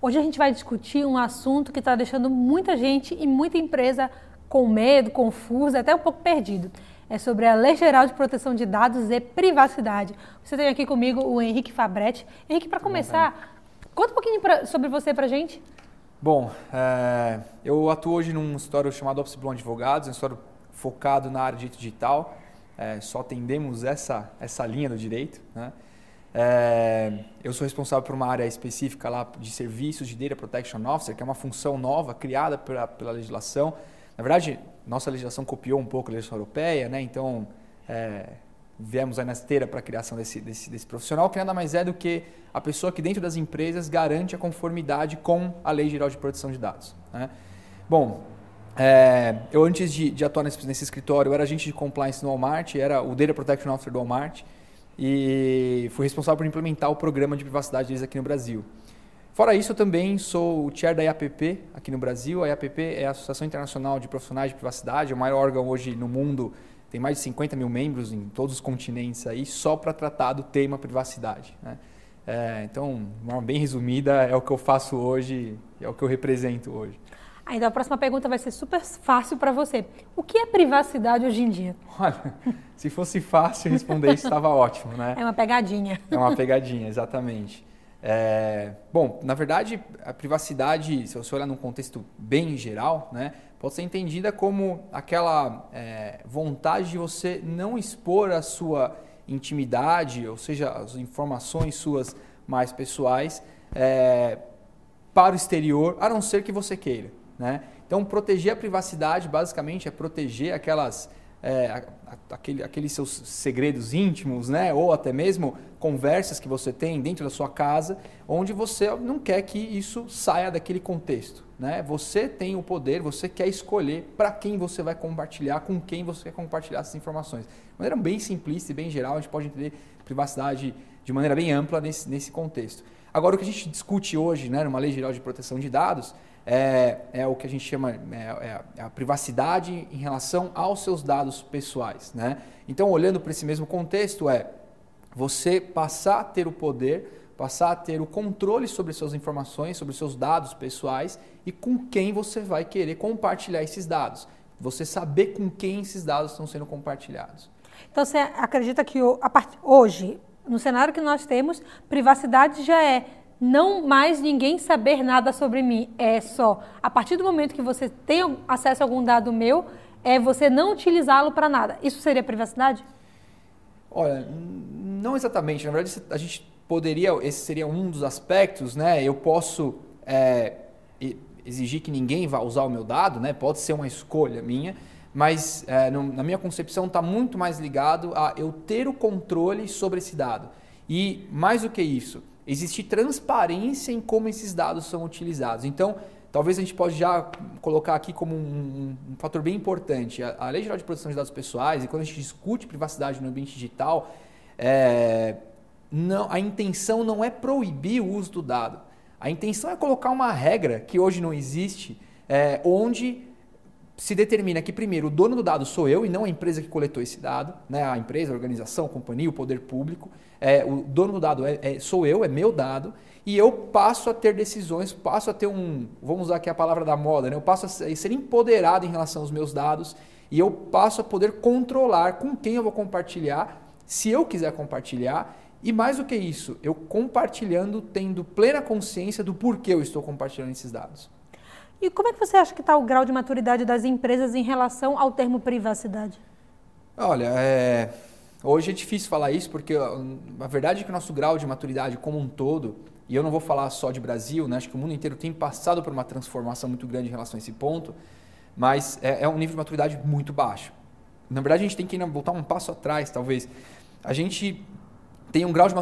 Hoje a gente vai discutir um assunto que está deixando muita gente e muita empresa com medo, confusa, até um pouco perdido. É sobre a Lei Geral de Proteção de Dados e Privacidade. Você tem aqui comigo o Henrique Fabretti. Henrique, para começar, conta um pouquinho pra, sobre você para gente. Bom, é, eu atuo hoje num escritório chamado Office Blond Advogados, um escritório focado na área de direito digital. É, só atendemos essa, essa linha do direito. Né? É, eu sou responsável por uma área específica lá de serviços de Data Protection Officer, que é uma função nova criada pela, pela legislação. Na verdade, nossa legislação copiou um pouco a legislação europeia, né? então é, viemos aí na esteira para a criação desse, desse, desse, profissional, que nada mais é do que a pessoa que dentro das empresas garante a conformidade com a Lei Geral de Proteção de Dados. Né? Bom, é, eu antes de, de atuar nesse, nesse, escritório, eu era agente de compliance no Walmart, era o Data Protection Officer do Walmart, e fui responsável por implementar o programa de privacidade deles aqui no Brasil. Fora isso, eu também sou o chair da IAPP aqui no Brasil. A IAPP é a Associação Internacional de Profissionais de Privacidade, é o maior órgão hoje no mundo, tem mais de 50 mil membros em todos os continentes aí, só para tratar do tema privacidade. Né? É, então, uma bem resumida, é o que eu faço hoje, é o que eu represento hoje. Ah, então a próxima pergunta vai ser super fácil para você. O que é privacidade hoje em dia? Olha, se fosse fácil responder isso, estava ótimo, né? É uma pegadinha. É uma pegadinha, exatamente. É, bom, na verdade, a privacidade, se você olhar num contexto bem geral, né, pode ser entendida como aquela é, vontade de você não expor a sua intimidade, ou seja, as informações suas mais pessoais, é, para o exterior, a não ser que você queira. Né? Então, proteger a privacidade basicamente é proteger aquelas, é, aquele, aqueles seus segredos íntimos, né? ou até mesmo conversas que você tem dentro da sua casa, onde você não quer que isso saia daquele contexto. Né? Você tem o poder, você quer escolher para quem você vai compartilhar, com quem você quer compartilhar essas informações. De maneira bem simplista e bem geral, a gente pode entender privacidade de maneira bem ampla nesse, nesse contexto. Agora, o que a gente discute hoje, né, numa lei geral de proteção de dados, é, é o que a gente chama é, é, é a privacidade em relação aos seus dados pessoais. Né? Então, olhando para esse mesmo contexto, é você passar a ter o poder, passar a ter o controle sobre suas informações, sobre seus dados pessoais e com quem você vai querer compartilhar esses dados. Você saber com quem esses dados estão sendo compartilhados. Então, você acredita que hoje, no cenário que nós temos, privacidade já é não mais ninguém saber nada sobre mim. É só a partir do momento que você tem acesso a algum dado meu, é você não utilizá-lo para nada. Isso seria privacidade? Olha, não exatamente. Na verdade, a gente poderia, esse seria um dos aspectos, né? Eu posso é, exigir que ninguém vá usar o meu dado, né? Pode ser uma escolha minha, mas é, no, na minha concepção está muito mais ligado a eu ter o controle sobre esse dado. E mais do que isso, existir transparência em como esses dados são utilizados. Então, talvez a gente pode já colocar aqui como um, um fator bem importante. A, a, Lei Geral de Proteção de Dados Pessoais, e quando a gente discute privacidade no ambiente digital, é, não, a intenção não é proibir o uso do dado. A intenção é colocar uma regra que hoje não existe, é, onde se determina que, primeiro, o dono do dado sou eu e não a empresa que coletou esse dado, né? a empresa, a organização, a companhia, o poder público. É, o dono do dado é, é, sou eu, é meu dado, e eu passo a ter decisões, passo a ter um, vamos usar aqui a palavra da moda, né? eu passo a ser empoderado em relação aos meus dados e eu passo a poder controlar com quem eu vou compartilhar, se eu quiser compartilhar, e mais do que isso, eu compartilhando, tendo plena consciência do porquê eu estou compartilhando esses dados. E como é que você acha que está o grau de maturidade das empresas em relação ao termo privacidade? Olha, é... hoje é difícil falar isso porque a verdade é que o nosso grau de maturidade como um todo, e eu não vou falar só de Brasil, né? acho que o mundo inteiro tem passado por uma transformação muito grande em relação a esse ponto, mas é, é um nível de maturidade muito baixo. Na verdade, a gente tem que voltar um passo atrás, talvez. A gente tem um grau de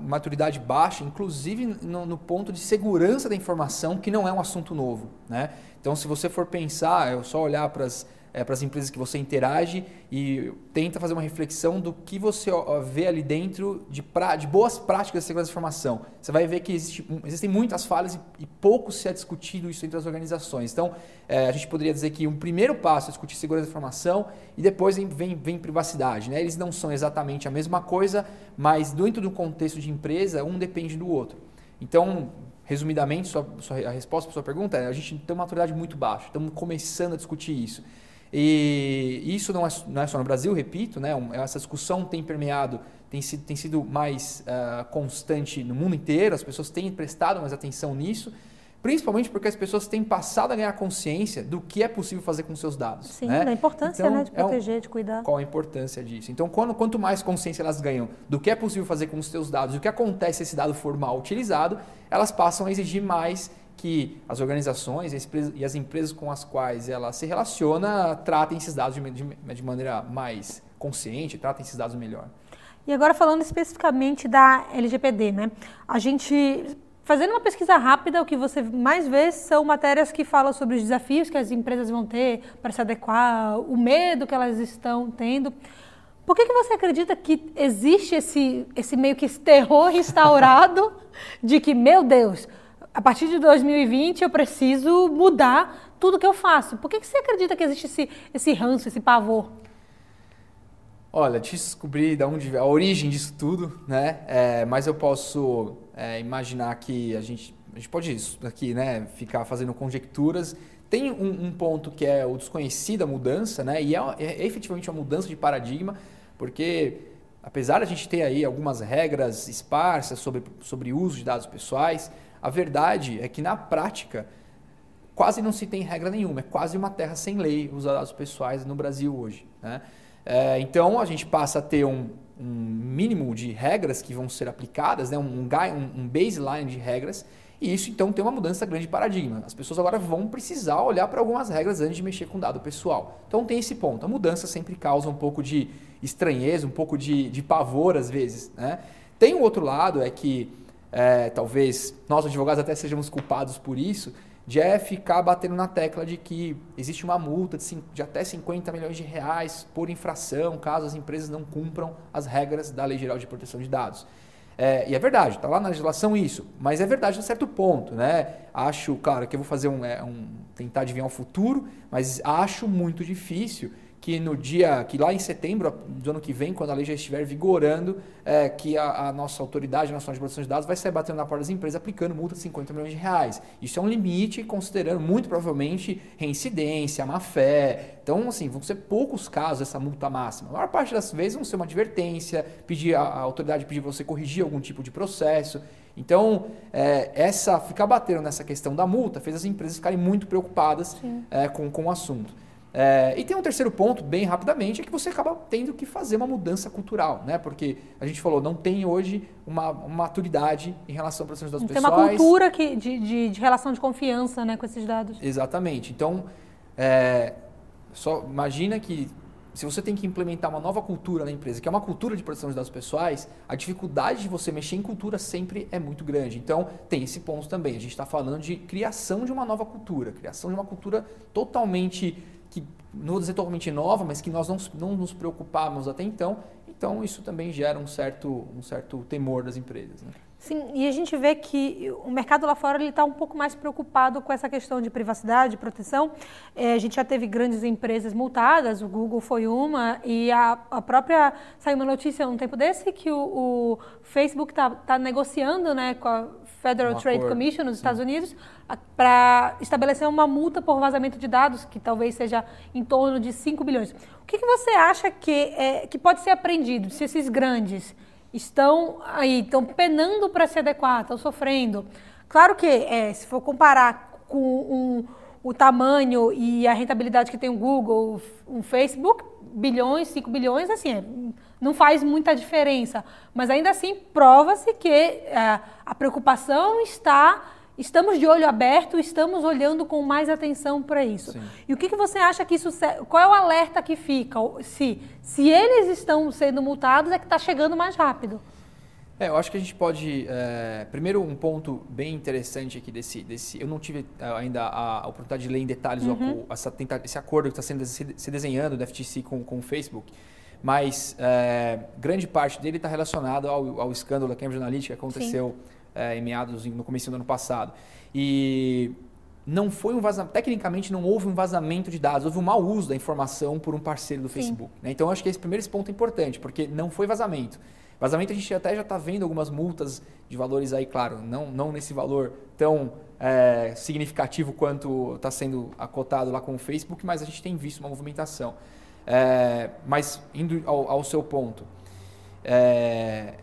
maturidade baixa, inclusive no, no, ponto de segurança da informação, que não é um assunto novo. Né? Então, se você for pensar, é só olhar para as é, para as empresas que você interage e tenta fazer uma reflexão do que você vê ali dentro de, pra, de boas práticas de segurança da informação. Você vai ver que existe, existem muitas falhas e, e, pouco se é discutido isso entre as organizações. Então, é, a gente poderia dizer que um primeiro passo é discutir segurança da informação e depois vem, vem, vem privacidade. Né? Eles não são exatamente a mesma coisa, mas dentro do contexto de empresa, um depende do outro. Então, resumidamente, sua, sua, a resposta para sua pergunta é: a gente tem uma maturidade muito baixa, estamos começando a discutir isso. E isso não é, não é só no Brasil, repito, né? essa discussão tem permeado, tem sido, tem sido mais uh, constante no mundo inteiro, as pessoas têm prestado mais atenção nisso principalmente porque as pessoas têm passado a ganhar consciência do que é possível fazer com seus dados. Sim, né? da importância então, né, de proteger, é um, de cuidar. Qual a importância disso? Então, quando, quanto mais consciência elas ganham do que é possível fazer com os seus dados, o que acontece se esse dado for mal utilizado, elas passam a exigir mais que as organizações e as empresas com as quais ela se relaciona tratem esses dados de, maneira mais consciente, tratem esses dados melhor. E agora falando especificamente da LGPD, né? A gente Fazendo uma pesquisa rápida, o que você mais vê são matérias que falam sobre os desafios que as empresas vão ter para se adequar, o medo que elas estão tendo. Por que, que você acredita que existe esse, esse meio que esse terror instaurado de que, meu Deus, a partir de 2020 eu preciso mudar tudo que eu faço? Por que, você acredita que existe esse, esse ranço, esse pavor? Olha, te descobrir de onde a origem disso tudo, né? É, mas eu posso é, imaginar que a gente, a gente pode isso aqui, né? Ficar fazendo conjecturas. Tem um, um ponto que é o desconhecido, a mudança, né? E é, é, efetivamente uma mudança de paradigma, porque apesar a gente ter aí algumas regras esparsas sobre sobre uso de dados pessoais, a verdade é que na prática quase não se tem regra nenhuma. É quase uma terra sem lei os dados pessoais no Brasil hoje, né? É, então a gente passa a ter um, um, mínimo de regras que vão ser aplicadas, né? um, um, baseline de regras, e isso então tem uma mudança grande de paradigma. As pessoas agora vão precisar olhar para algumas regras antes de mexer com dado pessoal. Então tem esse ponto. A mudança sempre causa um pouco de estranheza, um pouco de, de pavor às vezes. Né? Tem o um outro lado, é que é, talvez nós advogados até sejamos culpados por isso, de é ficar batendo na tecla de que existe uma multa de, de, até 50 milhões de reais por infração, caso as empresas não cumpram as regras da Lei Geral de Proteção de Dados. É, e é verdade, está lá na legislação isso, mas é verdade a certo ponto, né? Acho, claro, que eu vou fazer um, é, um tentar adivinhar o futuro, mas acho muito difícil que no dia, que lá em setembro do ano que vem, quando a lei já estiver vigorando, é, que a, a, nossa autoridade nacional de proteção de dados vai sair batendo na porta das empresas aplicando multa de 50 milhões de reais. Isso é um limite, considerando muito provavelmente reincidência, má fé. Então, assim, vão ser poucos casos essa multa máxima. A maior parte das vezes vão ser uma advertência, pedir a, a autoridade pedir você corrigir algum tipo de processo. Então, é, essa ficar batendo nessa questão da multa fez as empresas ficarem muito preocupadas é, com, com o assunto. É, e tem um terceiro ponto, bem rapidamente, é que você acaba tendo que fazer uma mudança cultural, né? Porque a gente falou, não tem hoje uma, uma maturidade em relação à proteção de dados tem pessoais. Tem uma cultura que, de, de, de, relação de confiança né, com esses dados. Exatamente. Então, é, só imagina que se você tem que implementar uma nova cultura na empresa, que é uma cultura de proteção de dados pessoais, a dificuldade de você mexer em cultura sempre é muito grande. Então, tem esse ponto também. A gente está falando de criação de uma nova cultura, criação de uma cultura totalmente que não vou dizer totalmente nova, mas que nós não, não nos preocupávamos até então. Então, isso também gera um certo, um certo temor das empresas. Né? Sim, e a gente vê que o mercado lá fora está um pouco mais preocupado com essa questão de privacidade, proteção. É, a gente já teve grandes empresas multadas, o Google foi uma, e a, a própria. Saiu uma notícia um tempo desse que o, o Facebook está tá negociando né, com a Federal um Trade Commission nos sim. Estados Unidos para estabelecer uma multa por vazamento de dados, que talvez seja em torno de 5 bilhões. O que, que você acha que, é, que pode ser aprendido se esses grandes estão aí, estão penando para se adequar, estão sofrendo. Claro que, é, se for comparar com um, o tamanho e a rentabilidade que tem o Google, um Facebook, bilhões, 5 bilhões, assim, é, não faz muita diferença. Mas ainda assim, prova-se que é, a preocupação está Estamos de olho aberto, estamos olhando com mais atenção para isso. Sim. E o que, que você acha que isso. Qual é o alerta que fica? Se, se eles estão sendo multados, é que está chegando mais rápido. É, eu acho que a gente pode. É, primeiro, um ponto bem interessante aqui desse. desse eu não tive é, ainda a, a oportunidade de ler em detalhes uhum. o, essa, esse acordo que está sendo se desenhando do FTC com, com o Facebook, mas é, grande parte dele está relacionado ao, ao escândalo da Cambridge Analytica que aconteceu. É, em meados, no começo do ano passado. E não foi um vazamento, tecnicamente não houve um vazamento de dados, houve um mau uso da informação por um parceiro do Sim. Facebook. Né? Então, acho que esse primeiro ponto é importante, porque não foi vazamento. Vazamento a gente até já está vendo algumas multas de valores aí, claro, não, não nesse valor tão é, significativo quanto está sendo acotado lá com o Facebook, mas a gente tem visto uma movimentação. É, mas indo ao, ao seu ponto, é,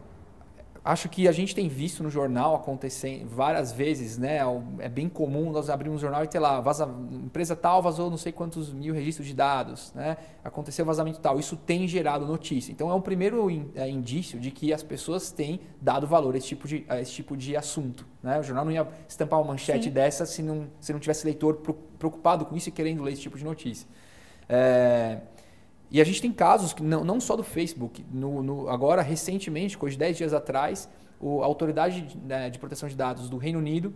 acho que a gente tem visto no jornal acontecer várias vezes, né? É bem comum nós abrirmos um jornal e ter lá, vaza, empresa tal vazou não sei quantos mil registros de dados, né? Aconteceu vazamento tal. Isso tem gerado notícia. Então é um primeiro é, indício de que as pessoas têm dado valor a esse tipo de, esse tipo de assunto. Né? O jornal não ia estampar uma manchete Sim. dessa se não, se não tivesse leitor preocupado com isso e querendo ler esse tipo de notícia. É, e a gente tem casos, que não, não só do Facebook, no, no, agora recentemente, coisa de 10 dias atrás, o, a Autoridade de, né, de Proteção de Dados do Reino Unido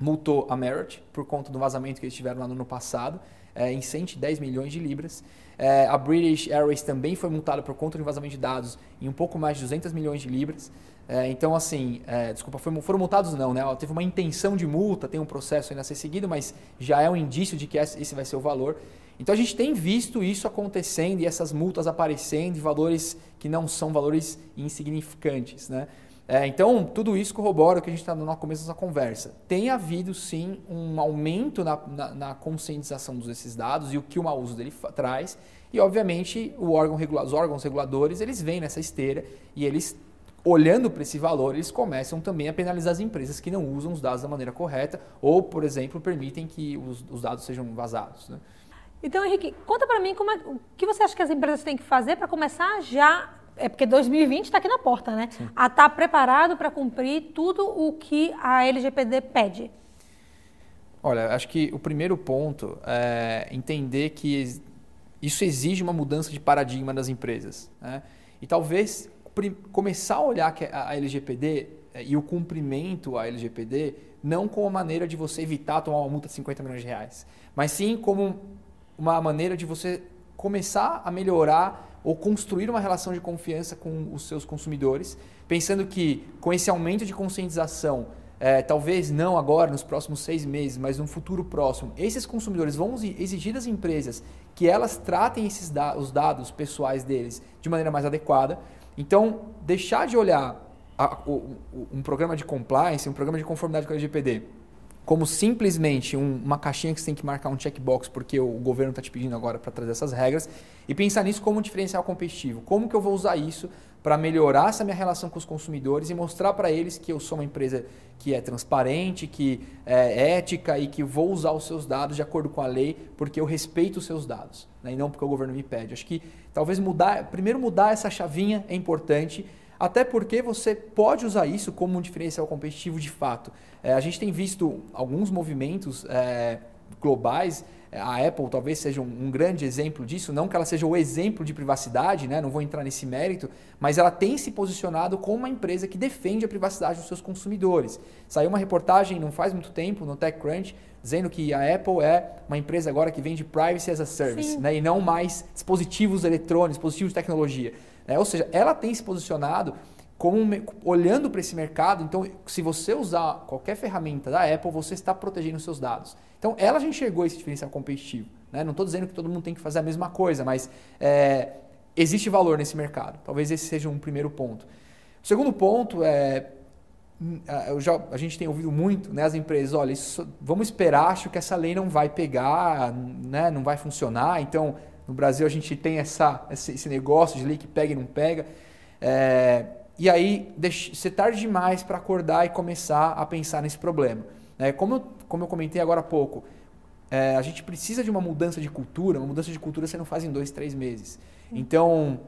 multou a Merit por conta do vazamento que eles tiveram lá no ano passado, é, em 110 milhões de libras. É, a British Airways também foi multada por conta de vazamento de dados em um pouco mais de 200 milhões de libras. É, então, assim, é, desculpa, foram, foram multados não, né? Teve uma intenção de multa, tem um processo ainda a ser seguido, mas já é um indício de que esse vai ser o valor. Então a gente tem visto isso acontecendo e essas multas aparecendo e valores que não são valores insignificantes. Né? É, então, tudo isso corrobora o que a gente está no começo dessa conversa. Tem havido, sim, um aumento na, na, na conscientização desses dados e o que o mau uso dele traz. E, obviamente, o órgão os órgãos reguladores, eles vêm nessa esteira e eles, olhando para esse valor, eles começam também a penalizar as empresas que não usam os dados da maneira correta ou, por exemplo, permitem que os, os dados sejam vazados. Né? Então, Henrique, conta para mim como é, o que você acha que as empresas têm que fazer para começar já, é porque 2020 está aqui na porta, né? Sim. A estar tá preparado para cumprir tudo o que a LGPD pede. Olha, acho que o primeiro ponto é entender que isso exige uma mudança de paradigma das empresas. Né? E talvez começar a olhar a LGPD é, e o cumprimento à LGPD não como a maneira de você evitar tomar uma multa de 50 milhões de reais, mas sim como uma maneira de você começar a melhorar ou construir uma relação de confiança com os seus consumidores, pensando que com esse aumento de conscientização, é, talvez não agora, nos próximos seis meses, mas no futuro próximo, esses consumidores vão exigir das empresas que elas tratem esses da os dados pessoais deles de maneira mais adequada. Então, deixar de olhar a, o, um programa de compliance, um programa de conformidade com a LGPD, como simplesmente um, uma caixinha que você tem que marcar um checkbox porque o governo está te pedindo agora para trazer essas regras e pensar nisso como um diferencial competitivo. Como que eu vou usar isso para melhorar essa minha relação com os consumidores e mostrar para eles que eu sou uma empresa que é transparente, que é ética e que vou usar os seus dados de acordo com a lei porque eu respeito os seus dados né? e não porque o governo me pede. Acho que talvez mudar, primeiro mudar essa chavinha é importante até porque você pode usar isso como um diferencial competitivo de fato. É, a gente tem visto alguns movimentos é, globais. É, a Apple talvez seja um, um, grande exemplo disso, não que ela seja o exemplo de privacidade, né? não vou entrar nesse mérito, mas ela tem se posicionado como uma empresa que defende a privacidade dos seus consumidores. Saiu uma reportagem não faz muito tempo no TechCrunch dizendo que a Apple é uma empresa agora que vende privacy as a service, né? e não mais dispositivos eletrônicos, dispositivos de tecnologia. Né? Ou seja, ela tem se posicionado como olhando para esse mercado. Então, se você usar qualquer ferramenta da Apple, você está protegendo os seus dados. Então, ela já enxergou esse diferencial competitivo. Né? Não estou dizendo que todo mundo tem que fazer a mesma coisa, mas é, existe valor nesse mercado. Talvez esse seja um primeiro ponto. O segundo ponto é já, a gente tem ouvido muito, né, as empresas, olha, isso, vamos esperar, acho que essa lei não vai pegar, né, não vai funcionar, então no Brasil a gente tem essa, esse negócio de lei que pega e não pega. É, e aí ser tarde demais para acordar e começar a pensar nesse problema. É, como, eu, como eu comentei agora há pouco, é, a gente precisa de uma mudança de cultura. Uma mudança de cultura você não faz em dois, três meses. Então,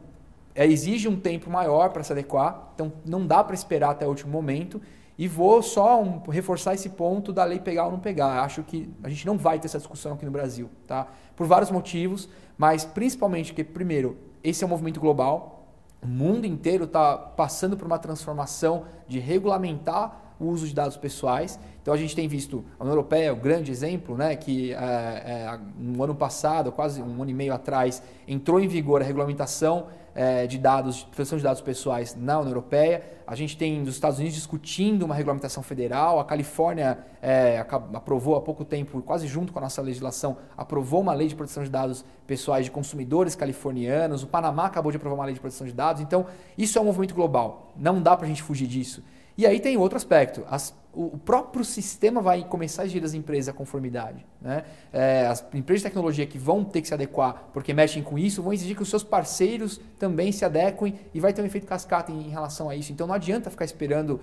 é, exige um tempo maior para se adequar. Então, não dá para esperar até o último momento. E vou só um, reforçar esse ponto da lei pegar ou não pegar. Acho que a gente não vai ter essa discussão aqui no Brasil, tá? Por vários motivos, mas principalmente que, primeiro, esse é um movimento global. O mundo inteiro está passando por uma transformação de regulamentar o uso de dados pessoais. Então a gente tem visto a União Europeia, o grande exemplo, né, que é, é, no ano passado, quase um ano e meio atrás, entrou em vigor a regulamentação é, de dados, proteção de dados pessoais na União Europeia. A gente tem os Estados Unidos discutindo uma regulamentação federal. A Califórnia é, aprovou há pouco tempo, quase junto com a nossa legislação, aprovou uma lei de proteção de dados pessoais de consumidores californianos. O Panamá acabou de aprovar uma lei de proteção de dados. Então, isso é um movimento global. Não dá para a gente fugir disso. E aí tem outro aspecto. As, o, próprio sistema vai começar a exigir das empresas a conformidade. Né? É, as empresas de tecnologia que vão ter que se adequar porque mexem com isso vão exigir que os seus parceiros também se adequem e vai ter um efeito cascata em, em relação a isso. Então não adianta ficar esperando.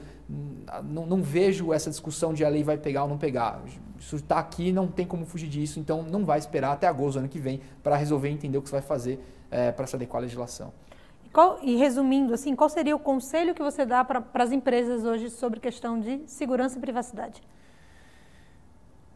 Não, não, vejo essa discussão de a lei vai pegar ou não pegar. Isso está aqui, não tem como fugir disso. Então não vai esperar até agosto, ano que vem, para resolver entender o que você vai fazer é, para se adequar à legislação. Qual, e resumindo, assim, qual seria o conselho que você dá para as empresas hoje sobre questão de segurança e privacidade?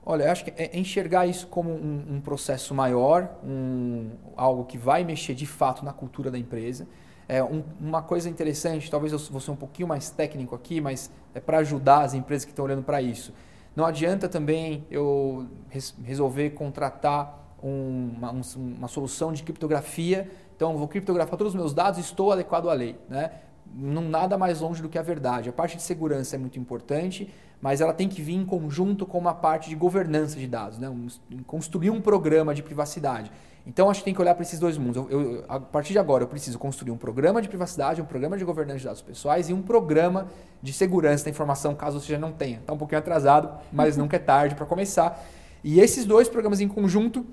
Olha, acho que é enxergar isso como um, um processo maior, um, algo que vai mexer de fato na cultura da empresa. É um, uma coisa interessante, talvez eu vou ser um pouquinho mais técnico aqui, mas é para ajudar as empresas que estão olhando para isso. Não adianta também eu res, resolver contratar uma, uma solução de criptografia então, vou criptografar todos os meus dados e estou adequado à lei. Né? Não nada mais longe do que a verdade. A parte de segurança é muito importante, mas ela tem que vir em conjunto com uma parte de governança de dados, né? Um, construir um programa de privacidade. Então, acho que tem que olhar para esses dois mundos. Eu, eu, a partir de agora, eu preciso construir um programa de privacidade, um programa de governança de dados pessoais e um programa de segurança da informação, caso você já não tenha. Está um pouquinho atrasado, mas nunca é tarde para começar. E esses dois programas em conjunto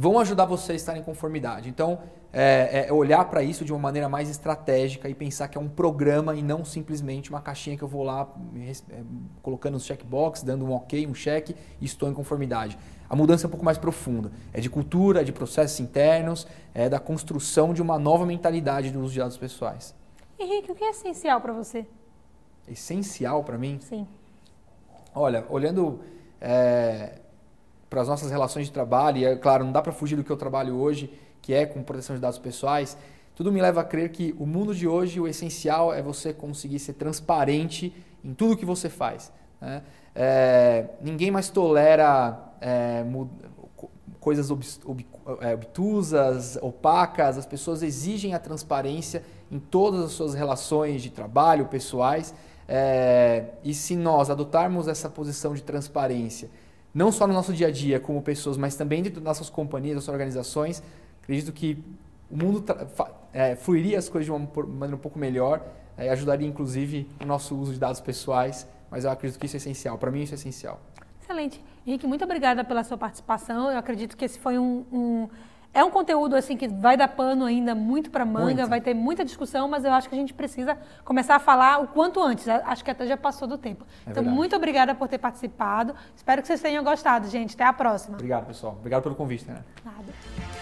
vão ajudar você a estar em conformidade. Então, é, é olhar para isso de uma maneira mais estratégica e pensar que é um programa e não simplesmente uma caixinha que eu vou lá é, colocando os checkbox, dando um ok, um cheque e estou em conformidade. A mudança é um pouco mais profunda. É de cultura, é de processos internos, é da construção de uma nova mentalidade do uso de dados pessoais. Henrique, o que é essencial para você? Essencial para mim? Sim. Olha, olhando é, para as nossas relações de trabalho, e é claro, não dá para fugir do que eu trabalho hoje, que é com proteção de dados pessoais, tudo me leva a crer que o mundo de hoje, o essencial é você conseguir ser transparente em tudo que você faz. Né? É, ninguém mais tolera é, coisas ob, ob, é, obtusas, opacas, as pessoas exigem a transparência em todas as suas relações de trabalho, pessoais, é, e se nós adotarmos essa posição de transparência não só no nosso dia a dia como pessoas, mas também dentro das nossas companhias, das nossas organizações, acredito que o mundo é, fluiria as coisas de uma maneira um pouco melhor é, ajudaria inclusive o nosso uso de dados pessoais, mas eu acredito que isso é essencial, para mim isso é essencial. Excelente. Henrique, muito obrigada pela sua participação, eu acredito que esse foi um, um é um conteúdo assim que vai dar pano ainda muito para manga, muito. vai ter muita discussão, mas eu acho que a gente precisa começar a falar o quanto antes. Acho que até já passou do tempo. É então, verdade. muito obrigada por ter participado. Espero que vocês tenham gostado, gente. Até a próxima. Obrigado, pessoal. Obrigado pelo convite, né? Nada.